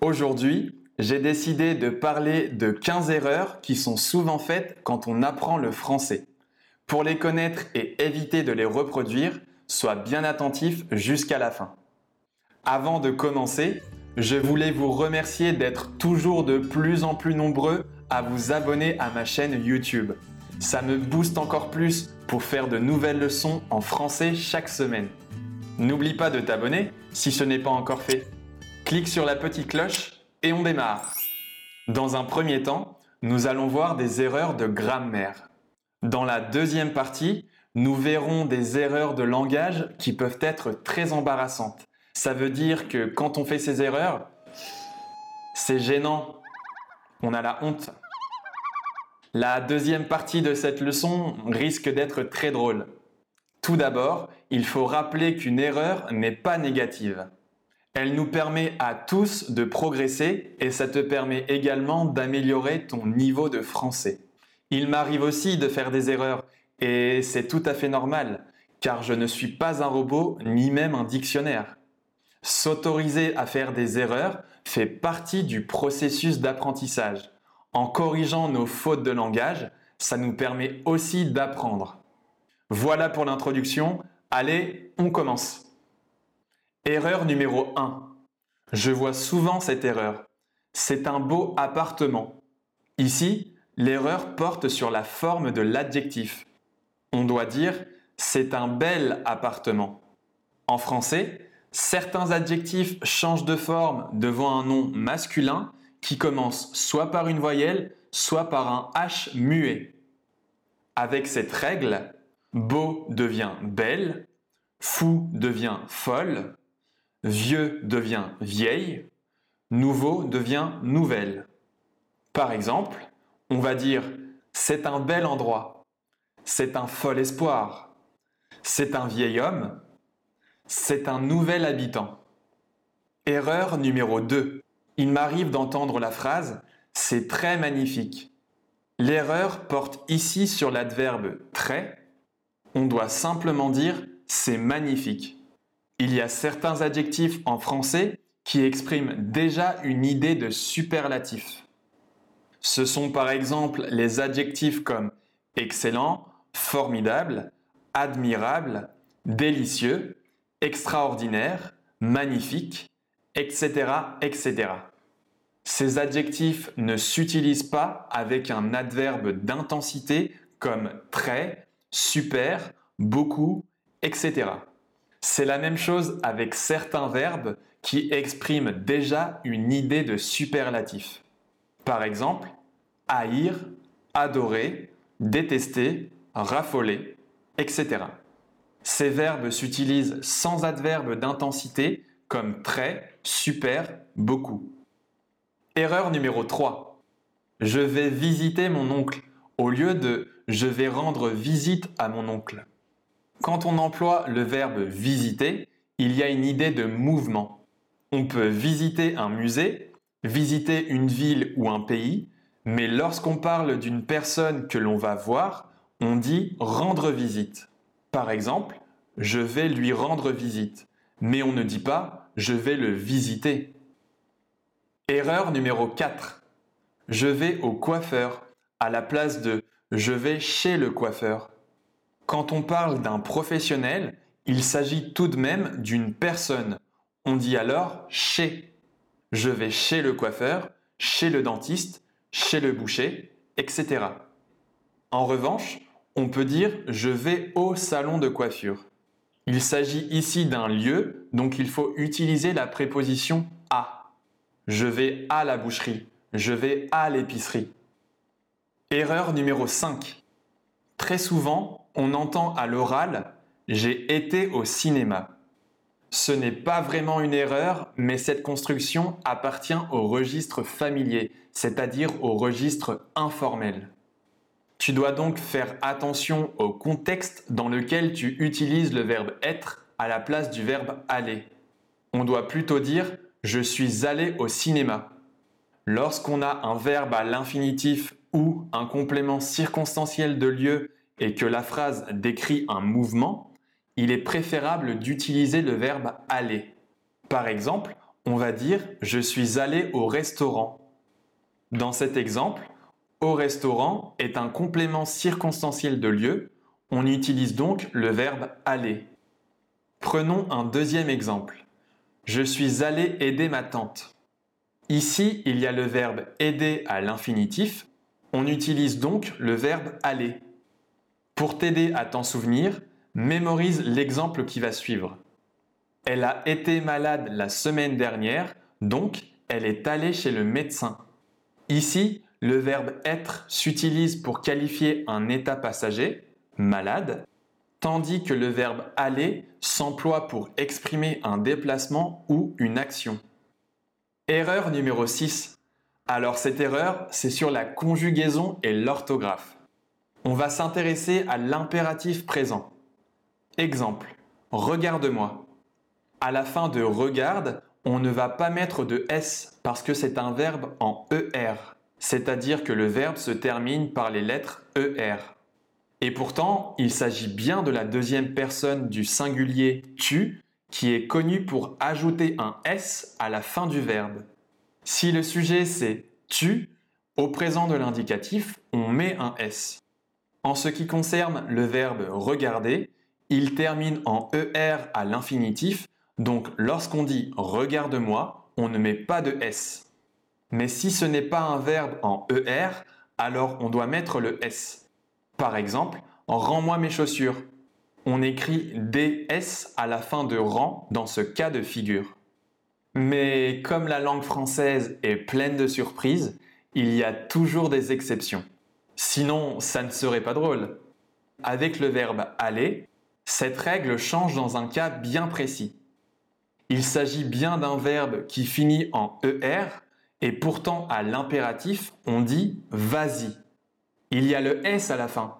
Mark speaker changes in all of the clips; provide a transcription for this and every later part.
Speaker 1: Aujourd'hui, j'ai décidé de parler de 15 erreurs qui sont souvent faites quand on apprend le français. Pour les connaître et éviter de les reproduire, sois bien attentif jusqu'à la fin. Avant de commencer, je voulais vous remercier d'être toujours de plus en plus nombreux à vous abonner à ma chaîne YouTube. Ça me booste encore plus pour faire de nouvelles leçons en français chaque semaine. N'oublie pas de t'abonner si ce n'est pas encore fait. Clique sur la petite cloche et on démarre. Dans un premier temps, nous allons voir des erreurs de grammaire. Dans la deuxième partie, nous verrons des erreurs de langage qui peuvent être très embarrassantes. Ça veut dire que quand on fait ces erreurs, c'est gênant. On a la honte. La deuxième partie de cette leçon risque d'être très drôle. Tout d'abord, il faut rappeler qu'une erreur n'est pas négative. Elle nous permet à tous de progresser et ça te permet également d'améliorer ton niveau de français. Il m'arrive aussi de faire des erreurs et c'est tout à fait normal car je ne suis pas un robot ni même un dictionnaire. S'autoriser à faire des erreurs fait partie du processus d'apprentissage. En corrigeant nos fautes de langage, ça nous permet aussi d'apprendre. Voilà pour l'introduction. Allez, on commence. Erreur numéro 1. Je vois souvent cette erreur. C'est un beau appartement. Ici, l'erreur porte sur la forme de l'adjectif. On doit dire c'est un bel appartement. En français, certains adjectifs changent de forme devant un nom masculin qui commence soit par une voyelle, soit par un H muet. Avec cette règle, beau devient belle, fou devient folle, vieux devient vieille, nouveau devient nouvelle. Par exemple, on va dire c'est un bel endroit, c'est un fol espoir, c'est un vieil homme, c'est un nouvel habitant. Erreur numéro 2. Il m'arrive d'entendre la phrase c'est très magnifique. L'erreur porte ici sur l'adverbe très. On doit simplement dire c'est magnifique. Il y a certains adjectifs en français qui expriment déjà une idée de superlatif. Ce sont par exemple les adjectifs comme excellent, formidable, admirable, délicieux, extraordinaire, magnifique, etc., etc. Ces adjectifs ne s'utilisent pas avec un adverbe d'intensité comme très, super, beaucoup, etc. C'est la même chose avec certains verbes qui expriment déjà une idée de superlatif. Par exemple, haïr, adorer, détester, raffoler, etc. Ces verbes s'utilisent sans adverbe d'intensité comme très, super, beaucoup. Erreur numéro 3. Je vais visiter mon oncle au lieu de je vais rendre visite à mon oncle. Quand on emploie le verbe visiter, il y a une idée de mouvement. On peut visiter un musée, visiter une ville ou un pays, mais lorsqu'on parle d'une personne que l'on va voir, on dit rendre visite. Par exemple, je vais lui rendre visite, mais on ne dit pas je vais le visiter. Erreur numéro 4. Je vais au coiffeur à la place de je vais chez le coiffeur. Quand on parle d'un professionnel, il s'agit tout de même d'une personne. On dit alors chez. Je vais chez le coiffeur, chez le dentiste, chez le boucher, etc. En revanche, on peut dire je vais au salon de coiffure. Il s'agit ici d'un lieu, donc il faut utiliser la préposition à. Je vais à la boucherie, je vais à l'épicerie. Erreur numéro 5. Très souvent, on entend à l'oral j'ai été au cinéma. Ce n'est pas vraiment une erreur, mais cette construction appartient au registre familier, c'est-à-dire au registre informel. Tu dois donc faire attention au contexte dans lequel tu utilises le verbe être à la place du verbe aller. On doit plutôt dire je suis allé au cinéma. Lorsqu'on a un verbe à l'infinitif ou un complément circonstanciel de lieu et que la phrase décrit un mouvement, il est préférable d'utiliser le verbe aller. Par exemple, on va dire je suis allé au restaurant. Dans cet exemple, au restaurant est un complément circonstanciel de lieu, on utilise donc le verbe aller. Prenons un deuxième exemple. Je suis allé aider ma tante. Ici, il y a le verbe aider à l'infinitif, on utilise donc le verbe aller. Pour t'aider à t'en souvenir, mémorise l'exemple qui va suivre. Elle a été malade la semaine dernière, donc elle est allée chez le médecin. Ici, le verbe être s'utilise pour qualifier un état passager, malade, tandis que le verbe aller s'emploie pour exprimer un déplacement ou une action. Erreur numéro 6. Alors cette erreur, c'est sur la conjugaison et l'orthographe. On va s'intéresser à l'impératif présent. Exemple. Regarde-moi. À la fin de regarde, on ne va pas mettre de S parce que c'est un verbe en ER, c'est-à-dire que le verbe se termine par les lettres ER. Et pourtant, il s'agit bien de la deuxième personne du singulier tu qui est connu pour ajouter un S à la fin du verbe. Si le sujet c'est tu, au présent de l'indicatif, on met un S. En ce qui concerne le verbe regarder, il termine en ER à l'infinitif donc lorsqu'on dit regarde-moi, on ne met pas de S. Mais si ce n'est pas un verbe en ER, alors on doit mettre le S. Par exemple, rends-moi mes chaussures. On écrit DS à la fin de rend dans ce cas de figure. Mais comme la langue française est pleine de surprises, il y a toujours des exceptions. Sinon, ça ne serait pas drôle. Avec le verbe aller, cette règle change dans un cas bien précis. Il s'agit bien d'un verbe qui finit en ER et pourtant à l'impératif, on dit vas-y. Il y a le S à la fin.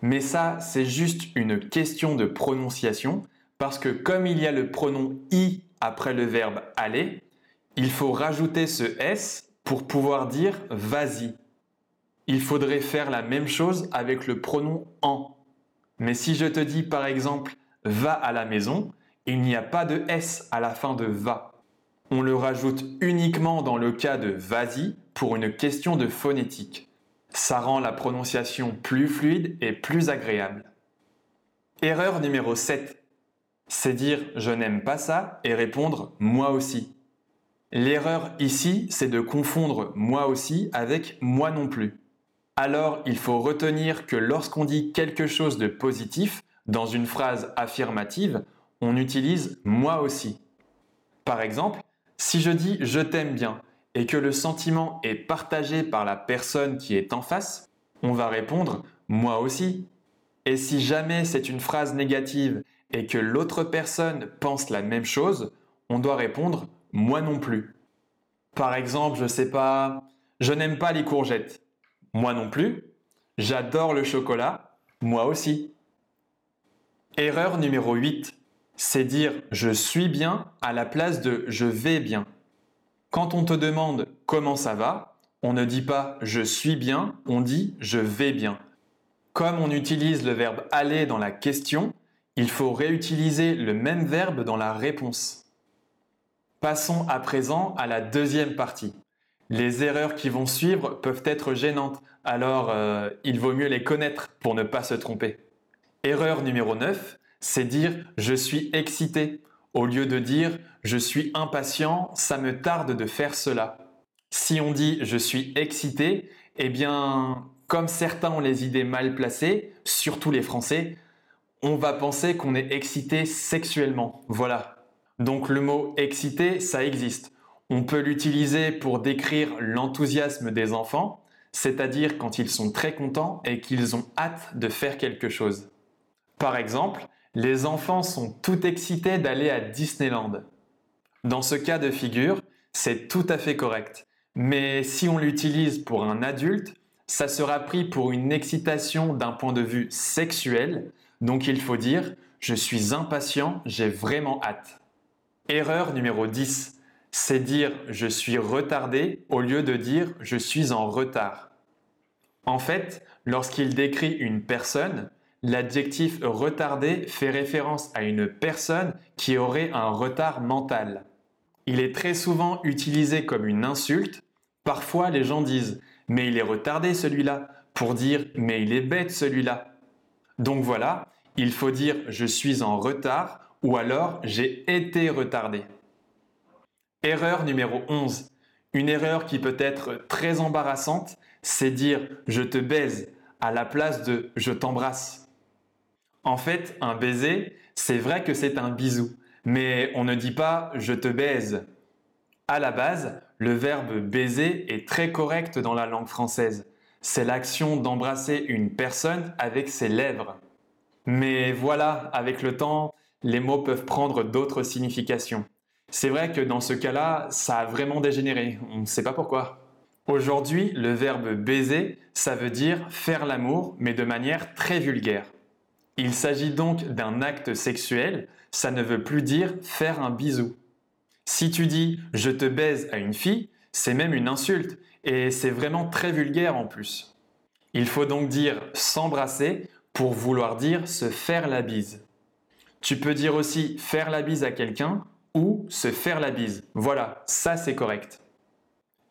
Speaker 1: Mais ça, c'est juste une question de prononciation parce que comme il y a le pronom i après le verbe aller, il faut rajouter ce S pour pouvoir dire vas-y. Il faudrait faire la même chose avec le pronom en. Mais si je te dis par exemple va à la maison, il n'y a pas de S à la fin de va. On le rajoute uniquement dans le cas de vas-y pour une question de phonétique. Ça rend la prononciation plus fluide et plus agréable. Erreur numéro 7. C'est dire je n'aime pas ça et répondre moi aussi. L'erreur ici, c'est de confondre moi aussi avec moi non plus. Alors, il faut retenir que lorsqu'on dit quelque chose de positif dans une phrase affirmative, on utilise moi aussi. Par exemple, si je dis je t'aime bien et que le sentiment est partagé par la personne qui est en face, on va répondre moi aussi. Et si jamais c'est une phrase négative et que l'autre personne pense la même chose, on doit répondre moi non plus. Par exemple, je sais pas, je n'aime pas les courgettes. Moi non plus. J'adore le chocolat. Moi aussi. Erreur numéro 8 c'est dire je suis bien à la place de je vais bien. Quand on te demande comment ça va, on ne dit pas je suis bien, on dit je vais bien. Comme on utilise le verbe aller dans la question, il faut réutiliser le même verbe dans la réponse. Passons à présent à la deuxième partie. Les erreurs qui vont suivre peuvent être gênantes, alors euh, il vaut mieux les connaître pour ne pas se tromper. Erreur numéro 9, c'est dire je suis excité au lieu de dire je suis impatient, ça me tarde de faire cela. Si on dit je suis excité, eh bien, comme certains ont les idées mal placées, surtout les Français, on va penser qu'on est excité sexuellement. Voilà. Donc le mot excité, ça existe. On peut l'utiliser pour décrire l'enthousiasme des enfants, c'est-à-dire quand ils sont très contents et qu'ils ont hâte de faire quelque chose. Par exemple, les enfants sont tout excités d'aller à Disneyland. Dans ce cas de figure, c'est tout à fait correct. Mais si on l'utilise pour un adulte, ça sera pris pour une excitation d'un point de vue sexuel, donc il faut dire je suis impatient, j'ai vraiment hâte. Erreur numéro 10, c'est dire je suis retardé au lieu de dire je suis en retard. En fait, lorsqu'il décrit une personne, L'adjectif retardé fait référence à une personne qui aurait un retard mental. Il est très souvent utilisé comme une insulte. Parfois, les gens disent Mais il est retardé celui-là pour dire Mais il est bête celui-là. Donc voilà, il faut dire Je suis en retard ou alors J'ai été retardé. Erreur numéro 11. Une erreur qui peut être très embarrassante, c'est dire je te baise à la place de je t'embrasse. En fait, un baiser, c'est vrai que c'est un bisou, mais on ne dit pas je te baise. À la base, le verbe baiser est très correct dans la langue française. C'est l'action d'embrasser une personne avec ses lèvres. Mais voilà, avec le temps, les mots peuvent prendre d'autres significations. C'est vrai que dans ce cas-là, ça a vraiment dégénéré. On ne sait pas pourquoi. Aujourd'hui, le verbe baiser, ça veut dire faire l'amour, mais de manière très vulgaire. Il s'agit donc d'un acte sexuel, ça ne veut plus dire faire un bisou. Si tu dis je te baise à une fille, c'est même une insulte, et c'est vraiment très vulgaire en plus. Il faut donc dire s'embrasser pour vouloir dire se faire la bise. Tu peux dire aussi faire la bise à quelqu'un ou se faire la bise. Voilà, ça c'est correct.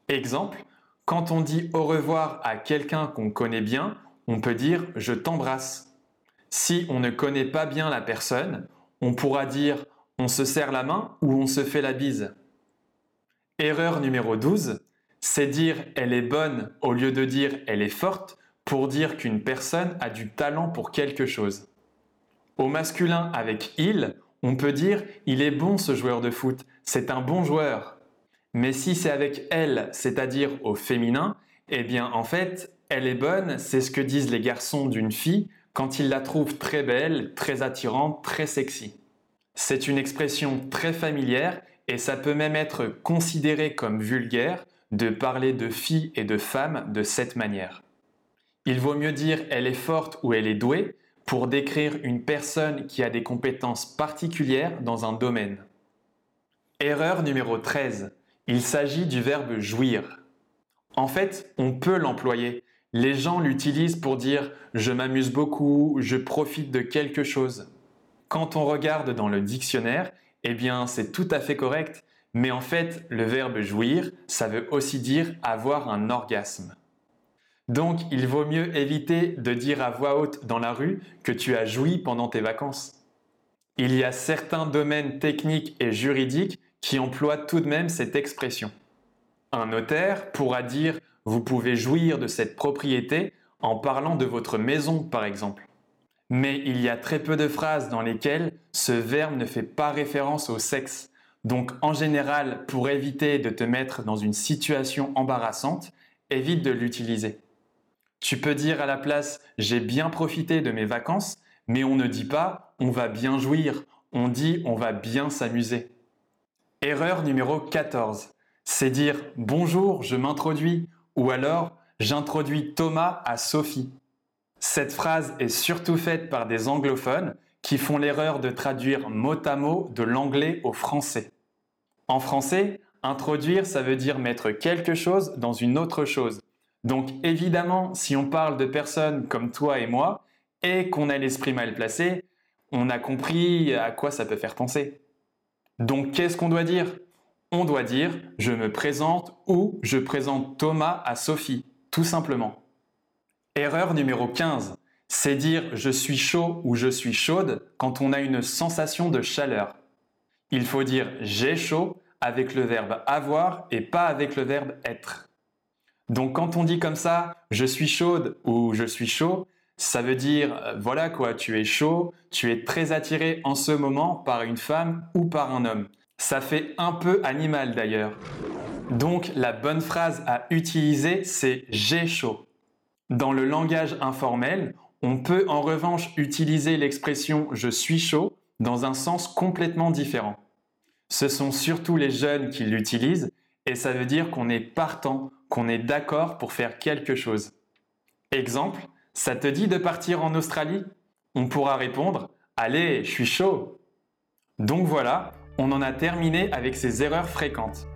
Speaker 1: Exemple, quand on dit au revoir à quelqu'un qu'on connaît bien, on peut dire je t'embrasse. Si on ne connaît pas bien la personne, on pourra dire on se serre la main ou on se fait la bise. Erreur numéro 12, c'est dire elle est bonne au lieu de dire elle est forte pour dire qu'une personne a du talent pour quelque chose. Au masculin avec il, on peut dire il est bon ce joueur de foot, c'est un bon joueur. Mais si c'est avec elle, c'est-à-dire au féminin, eh bien en fait, elle est bonne, c'est ce que disent les garçons d'une fille quand ils la trouvent très belle, très attirante, très sexy. C'est une expression très familière et ça peut même être considéré comme vulgaire de parler de filles et de femmes de cette manière. Il vaut mieux dire elle est forte ou elle est douée pour décrire une personne qui a des compétences particulières dans un domaine. Erreur numéro 13. Il s'agit du verbe jouir. En fait, on peut l'employer. Les gens l'utilisent pour dire je m'amuse beaucoup, je profite de quelque chose. Quand on regarde dans le dictionnaire, eh bien c'est tout à fait correct, mais en fait le verbe jouir, ça veut aussi dire avoir un orgasme. Donc, il vaut mieux éviter de dire à voix haute dans la rue que tu as joui pendant tes vacances. Il y a certains domaines techniques et juridiques qui emploient tout de même cette expression. Un notaire pourra dire vous pouvez jouir de cette propriété en parlant de votre maison par exemple. Mais il y a très peu de phrases dans lesquelles ce verbe ne fait pas référence au sexe. Donc en général, pour éviter de te mettre dans une situation embarrassante, évite de l'utiliser. Tu peux dire à la place j'ai bien profité de mes vacances, mais on ne dit pas on va bien jouir, on dit on va bien s'amuser. Erreur numéro 14, c'est dire bonjour, je m'introduis ou alors j'introduis Thomas à Sophie. Cette phrase est surtout faite par des anglophones qui font l'erreur de traduire mot à mot de l'anglais au français. En français, introduire, ça veut dire mettre quelque chose dans une autre chose. Donc évidemment, si on parle de personnes comme toi et moi, et qu'on a l'esprit mal placé, on a compris à quoi ça peut faire penser. Donc qu'est-ce qu'on doit dire? On doit dire je me présente ou je présente Thomas à Sophie, tout simplement. Erreur numéro 15, c'est dire je suis chaud ou je suis chaude quand on a une sensation de chaleur. Il faut dire j'ai chaud avec le verbe avoir et pas avec le verbe être. Donc quand on dit comme ça, je suis chaude ou je suis chaud, ça veut dire, euh, voilà quoi, tu es chaud, tu es très attiré en ce moment par une femme ou par un homme. Ça fait un peu animal d'ailleurs. Donc la bonne phrase à utiliser, c'est j'ai chaud. Dans le langage informel, on peut en revanche utiliser l'expression je suis chaud dans un sens complètement différent. Ce sont surtout les jeunes qui l'utilisent et ça veut dire qu'on est partant qu'on est d'accord pour faire quelque chose. Exemple, ça te dit de partir en Australie? On pourra répondre Allez, je suis chaud. Donc voilà, on en a terminé avec ces erreurs fréquentes.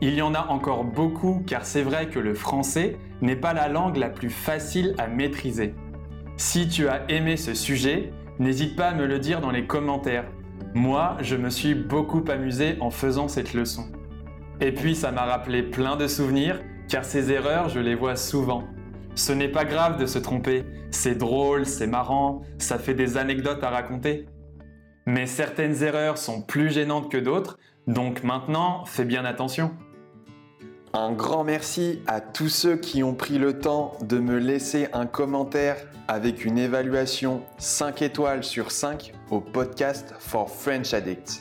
Speaker 1: Il y en a encore beaucoup car c'est vrai que le français n'est pas la langue la plus facile à maîtriser. Si tu as aimé ce sujet, n'hésite pas à me le dire dans les commentaires. Moi, je me suis beaucoup amusé en faisant cette leçon. Et puis ça m'a rappelé plein de souvenirs, car ces erreurs, je les vois souvent. Ce n'est pas grave de se tromper, c'est drôle, c'est marrant, ça fait des anecdotes à raconter. Mais certaines erreurs sont plus gênantes que d'autres, donc maintenant, fais bien attention.
Speaker 2: Un grand merci à tous ceux qui ont pris le temps de me laisser un commentaire avec une évaluation 5 étoiles sur 5 au podcast For French Addicts.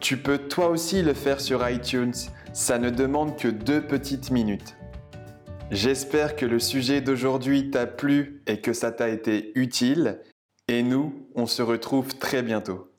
Speaker 2: Tu peux toi aussi le faire sur iTunes, ça ne demande que deux petites minutes. J'espère que le sujet d'aujourd'hui t'a plu et que ça t'a été utile. Et nous, on se retrouve très bientôt.